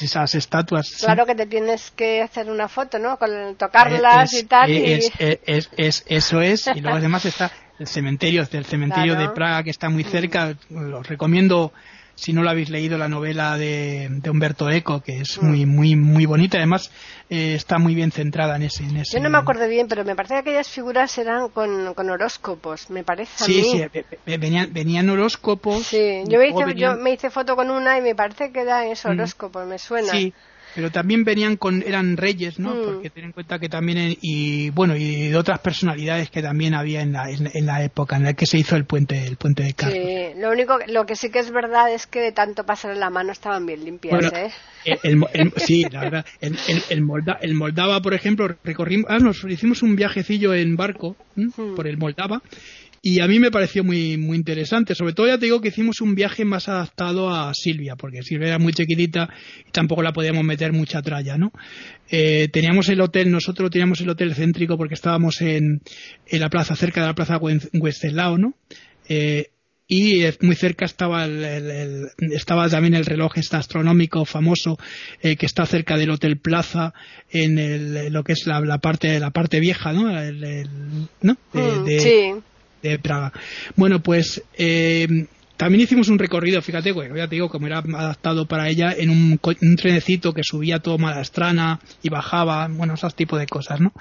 esas estatuas.
Claro que te tienes que hacer una foto, ¿no? Con tocarlas y tal.
Es, eso es y luego además está el cementerio, el cementerio de Praga que está muy cerca. Lo recomiendo si no lo habéis leído la novela de, de Humberto Eco que es muy muy muy bonita además eh, está muy bien centrada en ese, en ese
yo no me acuerdo bien pero me parece que aquellas figuras eran con, con horóscopos me parece
a sí sí venían, venían horóscopos
sí yo me, hice, yo me hice foto con una y me parece que eran esos mm. horóscopos me suena.
Sí pero también venían con, eran reyes, ¿no?
Mm.
Porque ten en cuenta que también, y bueno, y de otras personalidades que también había en la, en, la época en la que se hizo el puente, el puente de Carlos.
Sí, lo único, lo que sí que es verdad es que de tanto pasar en la mano estaban bien limpias,
Bueno,
¿eh?
El, el- el- sí, la verdad. El, el, el Molda- el Moldava, por ejemplo, recorrimos, ah, nos hicimos un viajecillo en barco.
Hmm.
por el Moldava y a mí me pareció muy muy interesante. Sobre todo ya te digo que hicimos un viaje más adaptado a Silvia, porque Silvia era muy chiquitita y tampoco la podíamos meter mucha tralla, ¿no? Eh, teníamos el hotel, nosotros teníamos el hotel céntrico porque estábamos en, en la plaza, cerca de la plaza Wen- Wenceslao, ¿no? Eh, y eh, muy cerca estaba el, el- el- estaba también el reloj este astronómico famoso eh, que está cerca del Hotel Plaza en el, lo que es la, la parte la parte vieja no, el- ¿no? De,
Mm,
de-
sí.
Bueno pues eh, también hicimos un recorrido fíjate bueno, ya te digo como era adaptado para ella en un, un trenecito que subía todo Malastrana y bajaba bueno esos tipos de cosas no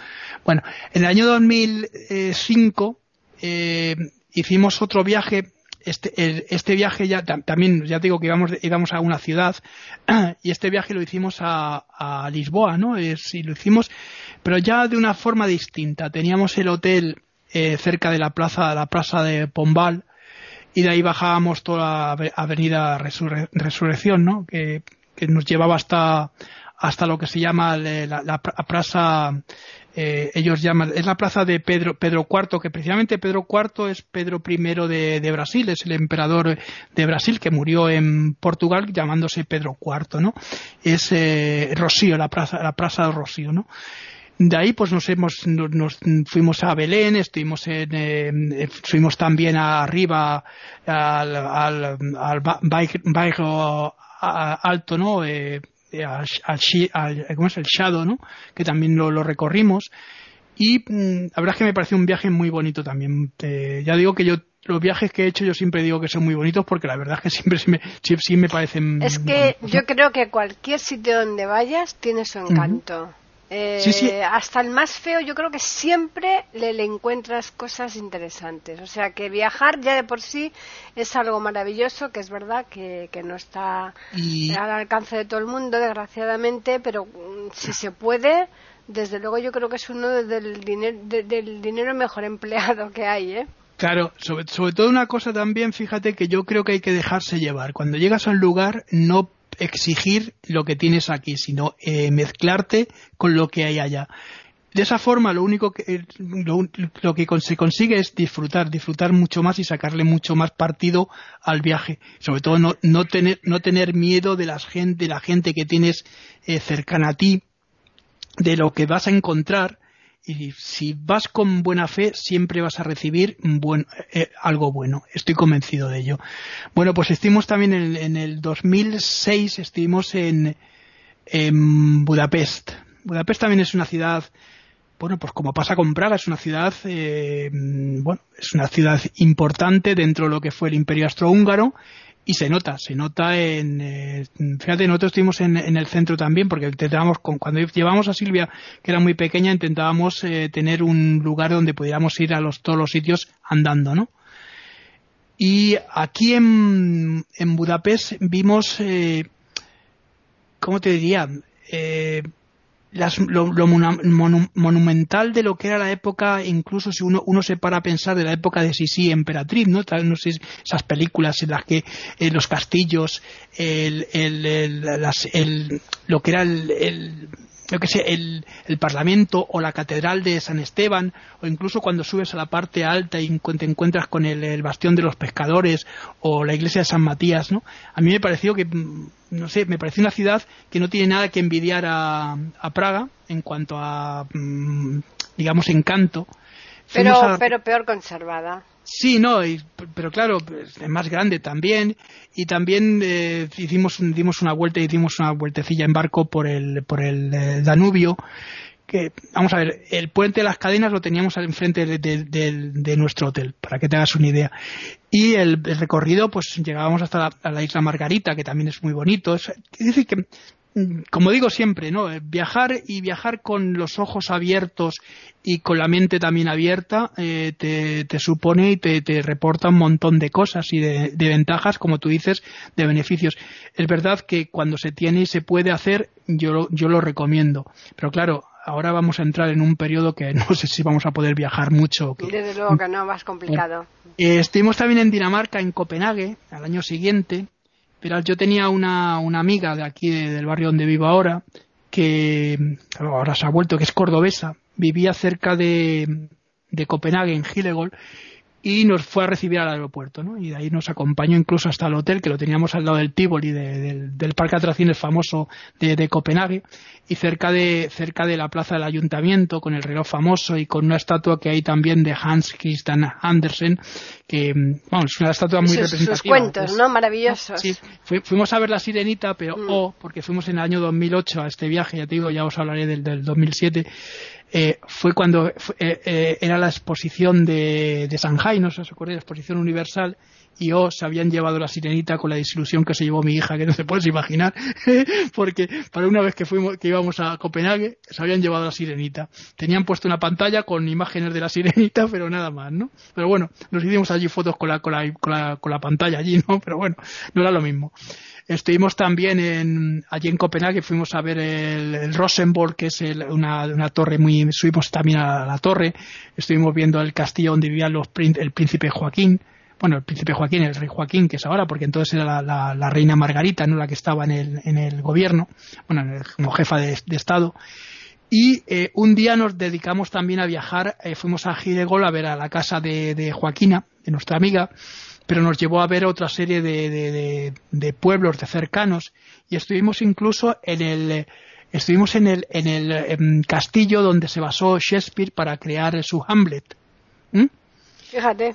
bueno en el año 2005 eh, hicimos otro viaje este, este viaje ya tam- también ya te digo que íbamos, íbamos a una ciudad y este viaje lo hicimos a, Lisboa, ¿no? Sí, lo hicimos, pero ya de una forma distinta. Teníamos el hotel eh, cerca de la plaza, la plaza de Pombal y de ahí bajábamos toda la ave- avenida Resurre- Resurrección, ¿no? Que, que nos llevaba hasta hasta lo que se llama le- la, la pra- plaza eh, ellos llaman es la plaza de Pedro Pedro IV que precisamente Pedro IV es Pedro I de, de Brasil es el emperador de Brasil que murió en Portugal llamándose Pedro IV no es eh, Rocío la plaza la plaza de Rocío no de ahí pues nos hemos nos, nos fuimos a Belén estuvimos en eh, fuimos también arriba al al, al bairro alto no eh, al, al, ¿cómo es el Shadow no que también lo, lo recorrimos. Y mm, la verdad es que me pareció un viaje muy bonito también. Eh, ya digo que yo los viajes que he hecho yo siempre digo que son muy bonitos porque la verdad es que siempre sí me, sí, sí me parecen
Es que
bonitos,
yo creo que cualquier sitio donde vayas tiene su encanto. Eh,
Sí, sí.
Hasta el más feo, yo creo que siempre le, le encuentras cosas interesantes. O sea que viajar ya de por sí es algo maravilloso, que es verdad que, que no está
y
al alcance de todo el mundo, desgraciadamente, pero mm, si se puede, desde luego yo creo que es uno del dinero, del dinero mejor empleado que hay, ¿eh?
Claro, sobre, sobre todo una cosa también, fíjate que yo creo que hay que dejarse llevar. Cuando llegas a un lugar, no exigir lo que tienes aquí, sino eh, mezclarte con lo que hay allá. De esa forma, lo único que, eh, lo, que se consigue es disfrutar, disfrutar mucho más y sacarle mucho más partido al viaje. Sobre todo no, no tener, no tener miedo de, gente, de la gente que tienes eh, cercana a ti, de lo que vas a encontrar y si vas con buena fe siempre vas a recibir buen, eh, algo bueno. Estoy convencido de ello. Bueno, pues estuvimos también en, en el 2006, estuvimos en, Budapest. Budapest también es una ciudad, bueno, pues como pasa con Praga, es una ciudad, eh, bueno, es una ciudad importante dentro de lo que fue el Imperio Austrohúngaro y se nota, se nota en, eh, fíjate, nosotros estuvimos en, en el centro también porque intentábamos, con, cuando llevamos a Silvia, que era muy pequeña, intentábamos eh, tener un lugar donde pudiéramos ir a los, todos los sitios andando, ¿no? Y aquí en, en Budapest vimos, eh, ¿cómo te diría? Las- lo, lo monumental de lo que era la época, incluso si uno, uno se para a pensar de la época de Sisi Emperatriz, ¿no? Tal, no sé, esas películas en las que eh, los castillos, el, el, el- las- el- lo que era el- yo que sé, el, el Parlamento o la Catedral de San Esteban, o incluso cuando subes a la parte alta y te encuentras con el, el Bastión de los Pescadores o la Iglesia de San Matías, ¿no? A mí me pareció que, mm, no sé, me pareció una ciudad que no tiene nada que envidiar a, a Praga en cuanto a, mm, digamos, encanto.
Pero,
a-
pero peor conservada.
Sí, no, y- pero claro, es más grande también. Y también eh, hicimos, dimos una vuelta y hicimos una vueltecilla en barco por el, por el eh, Danubio. Que, vamos a ver, el puente de las cadenas lo teníamos enfrente de, de- nuestro hotel, para que te hagas una idea. Y el, recorrido, pues llegábamos hasta la, isla Margarita, que también es muy bonito. Es decir, que como digo siempre, ¿no? Eh, viajar y viajar con los ojos abiertos y con la mente también abierta eh, te, supone y te, reporta un montón de cosas y de, ventajas, como tú dices, de beneficios. Es verdad que cuando se tiene y se puede hacer, yo, yo lo recomiendo. Pero claro, ahora vamos a entrar en un periodo que no sé si vamos a poder viajar mucho.
Desde luego que no, más complicado.
Eh, estuvimos también en Dinamarca, en Copenhague, al año siguiente, pero yo tenía una, una amiga de aquí, del barrio donde vivo ahora, que ahora se ha vuelto, que es cordobesa, vivía cerca de, de Copenhague, en Hillegol, y nos fue a recibir al aeropuerto, ¿no? Y de ahí nos acompañó incluso hasta el hotel, que lo teníamos al lado del Tivoli, del, parque de atracciones famoso de, Copenhague, y cerca de, cerca de la plaza del ayuntamiento, con el reloj famoso y con una estatua que hay también de Hans Christian Andersen, que, vamos, es una estatua muy representativa.
Sus cuentos, ¿no? Maravillosos.
Sí, fuimos a ver la sirenita, pero, mm. oh, porque fuimos en el año 2008 a este viaje, ya te digo, ya os hablaré del, del 2007, eh, fue cuando eh, eh, era la exposición de, de Shanghai, no sé si os acuerdan, la exposición universal, y oh, se habían llevado la sirenita con la desilusión que se llevó mi hija, que no se puedes imaginar, porque para una vez que fuimos, que íbamos a Copenhague, se habían llevado la sirenita. Tenían puesto una pantalla con imágenes de la sirenita, pero nada más, ¿no? Pero bueno, nos hicimos allí fotos con la, con la, con la, con la pantalla allí, ¿no? Pero bueno, no era lo mismo. Estuvimos también en, allí en Copenhague, fuimos a ver el, Rosenborg, que es una, una, torre muy, subimos también a la torre, estuvimos viendo el castillo donde vivía los, el príncipe Joaquín, bueno, el príncipe Joaquín, el rey Joaquín, que es ahora, porque entonces era la, reina Margarita, no la que estaba en el, en el gobierno, bueno, como jefa de, Estado. Y eh, un día nos dedicamos también a viajar, eh, fuimos a Giregol a ver a la casa de, de Joaquina, de nuestra amiga, pero nos llevó a ver otra serie de, de, pueblos de cercanos y estuvimos incluso en el estuvimos en el, en el castillo donde se basó Shakespeare para crear su Hamlet.
Fíjate.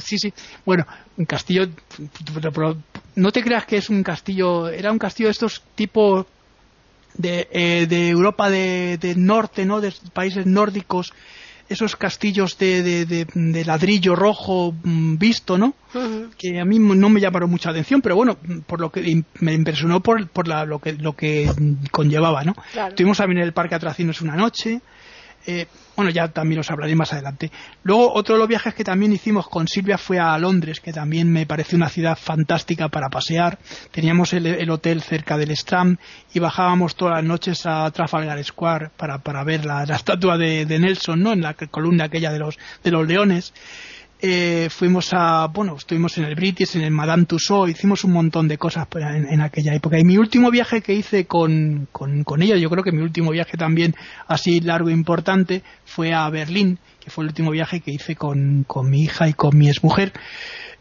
Sí, sí. Bueno, un castillo. No te creas que es un castillo. Era un castillo de estos tipo de, eh, de Europa del de norte, ¿no? De países nórdicos esos castillos de, de, ladrillo rojo mm, visto, ¿no? Que a mí no me llamaron mucha atención, pero bueno, por lo que me impresionó por, por lo, que, lo que conllevaba, ¿no? Estuvimos también en el parque de atracciones una noche, eh, bueno, ya también os hablaré más adelante. Luego, otro de los viajes que también hicimos con Silvia fue a Londres, que también me parece una ciudad fantástica para pasear. Teníamos el, hotel cerca del Strand y bajábamos todas las noches a Trafalgar Square para, para ver la, estatua de, de, Nelson, ¿no? En la columna aquella de los, de los leones eh, fuimos a, bueno, estuvimos en el British, en el Madame Tussauds, hicimos un montón de cosas en, aquella época. Y mi último viaje que hice con, con, con, ella, yo creo que mi último viaje también así largo e importante, fue a Berlín, que fue el último viaje que hice con, con mi hija y con mi exmujer.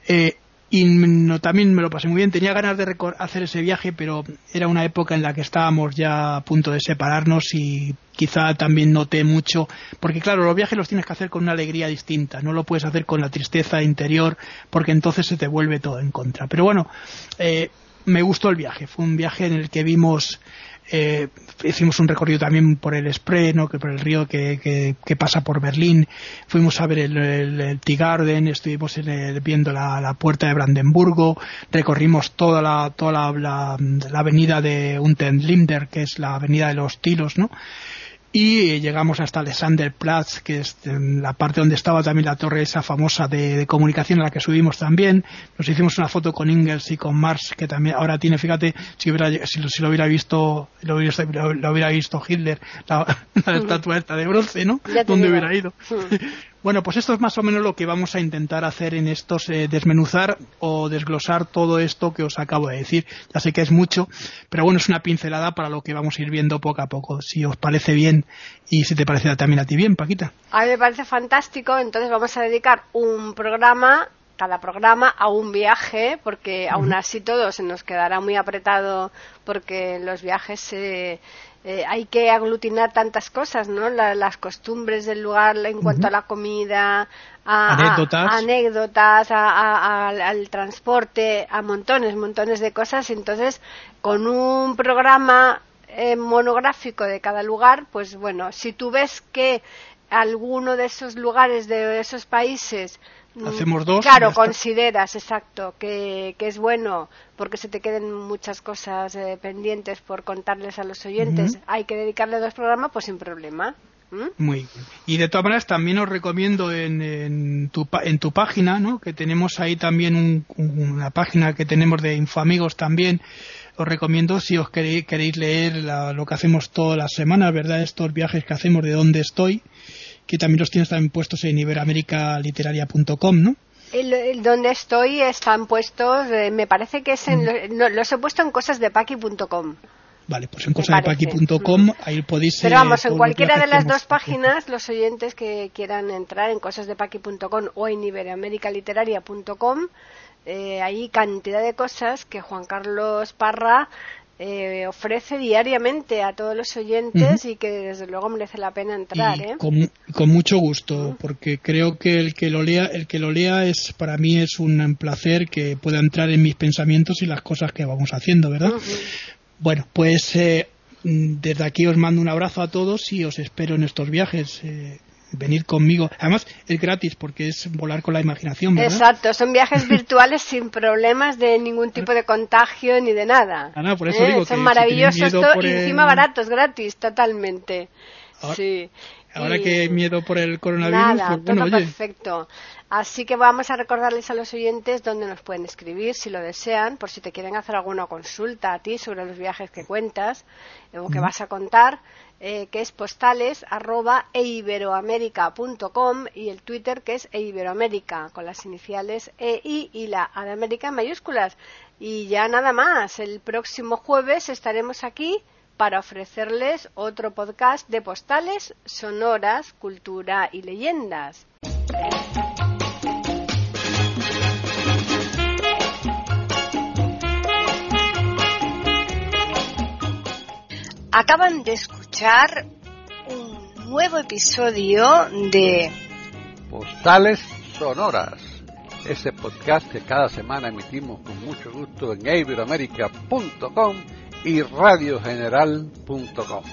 Eh, y no, también me lo pasé muy bien. Tenía ganas de hacer ese viaje, pero era una época en la que estábamos ya a punto de separarnos y quizá también noté mucho, porque claro, los viajes los tienes que hacer con una alegría distinta, no lo puedes hacer con la tristeza interior, porque entonces se te vuelve todo en contra. Pero bueno, eh, me gustó el viaje, fue un viaje en el que vimos eh, hicimos un recorrido también por el Spree, ¿no? que por el río que, que, pasa por Berlín. Fuimos a ver el, el, Garden, estuvimos viendo la, la, puerta de Brandenburgo, recorrimos toda la, toda la, la, avenida de Untenlinder, que es la avenida de los Tilos, ¿no? Y llegamos hasta Alexanderplatz, que es la parte donde estaba también la torre esa famosa de, comunicación a la que subimos también. Nos hicimos una foto con Ingels y con Marx, que también ahora tiene, fíjate, si, si, lo hubiera visto, lo hubiera, lo hubiera visto Hitler, la, estatua esta de bronce, ¿no? ¿Dónde hubiera ido? Bueno, pues esto es más o menos lo que vamos a intentar hacer en estos, eh, desmenuzar o desglosar todo esto que os acabo de decir. Ya sé que es mucho, pero bueno, es una pincelada para lo que vamos a ir viendo poco a poco. Si os parece bien y si te parece también a ti bien, Paquita.
A mí me parece fantástico, entonces vamos a dedicar un programa cada programa a un viaje, porque aún así todo se nos quedará muy apretado porque los viajes se, eh, hay que aglutinar tantas cosas, ¿no? las costumbres del lugar en cuanto a la comida, a anécdotas, al transporte, a montones, montones de cosas. Entonces, con un programa eh, monográfico de cada lugar, pues bueno, si tú ves que alguno de esos lugares, de esos países,
Hacemos dos.
Claro, consideras, exacto, que, que, es bueno porque se te queden muchas cosas eh, pendientes por contarles a los oyentes. Hay que dedicarle dos programas, pues sin problema.
Muy bien. Y de todas maneras también os recomiendo en, en, tu, en tu página, ¿no? que tenemos ahí también una página que tenemos de Infoamigos también, os recomiendo si os queréis, queréis leer lo que hacemos todas las semanas, ¿verdad? Estos viajes que hacemos de dónde estoy, que también los tienes también puestos en iberoamericaliteraria.com, ¿no?
El, donde estoy están puestos, eh, me parece que es en, mm. los he puesto en cosasdepaqui.com.
Vale, pues en cosasdepaqui.com mm. ahí podéis...
Pero vamos, en cualquiera de las dos páginas, los oyentes que quieran entrar en cosasdepaqui.com o en iberoamericaliteraria.com eh, hay cantidad de cosas que Juan Carlos Parra eh, ofrece diariamente a todos los oyentes y que desde luego merece la pena entrar. ¿eh?
Con, mucho gusto, porque creo que el que lo lea, el que lo lea es para mí es un placer que pueda entrar en mis pensamientos y las cosas que vamos haciendo, ¿verdad? Bueno, pues eh, desde aquí os mando un abrazo a todos y os espero en estos viajes. Eh, venir conmigo. Además, es gratis porque es volar con la imaginación. ¿verdad?
Exacto, son viajes virtuales sin problemas de ningún tipo de contagio ni de nada.
Ah, por eso digo
¿Eh? son maravillosos y encima baratos, gratis, totalmente.
Ahora,
sí.
Ahora que hay miedo por el coronavirus,
Nada,
pues, bueno,
todo perfecto. Así que vamos a recordarles a los oyentes dónde nos pueden escribir si lo desean, por si te quieren hacer alguna consulta a ti sobre los viajes que cuentas o que vas a contar, eh, que es postales arroba y el Twitter que es eiberoamerica con las iniciales EI y la A de América en mayúsculas. Y ya nada más, el próximo jueves estaremos aquí para ofrecerles otro podcast de postales sonoras, cultura y leyendas. Acaban de escuchar un nuevo episodio de
Postales Sonoras, ese podcast que cada semana emitimos con mucho gusto en iberoamerica.com y radiogeneral.com.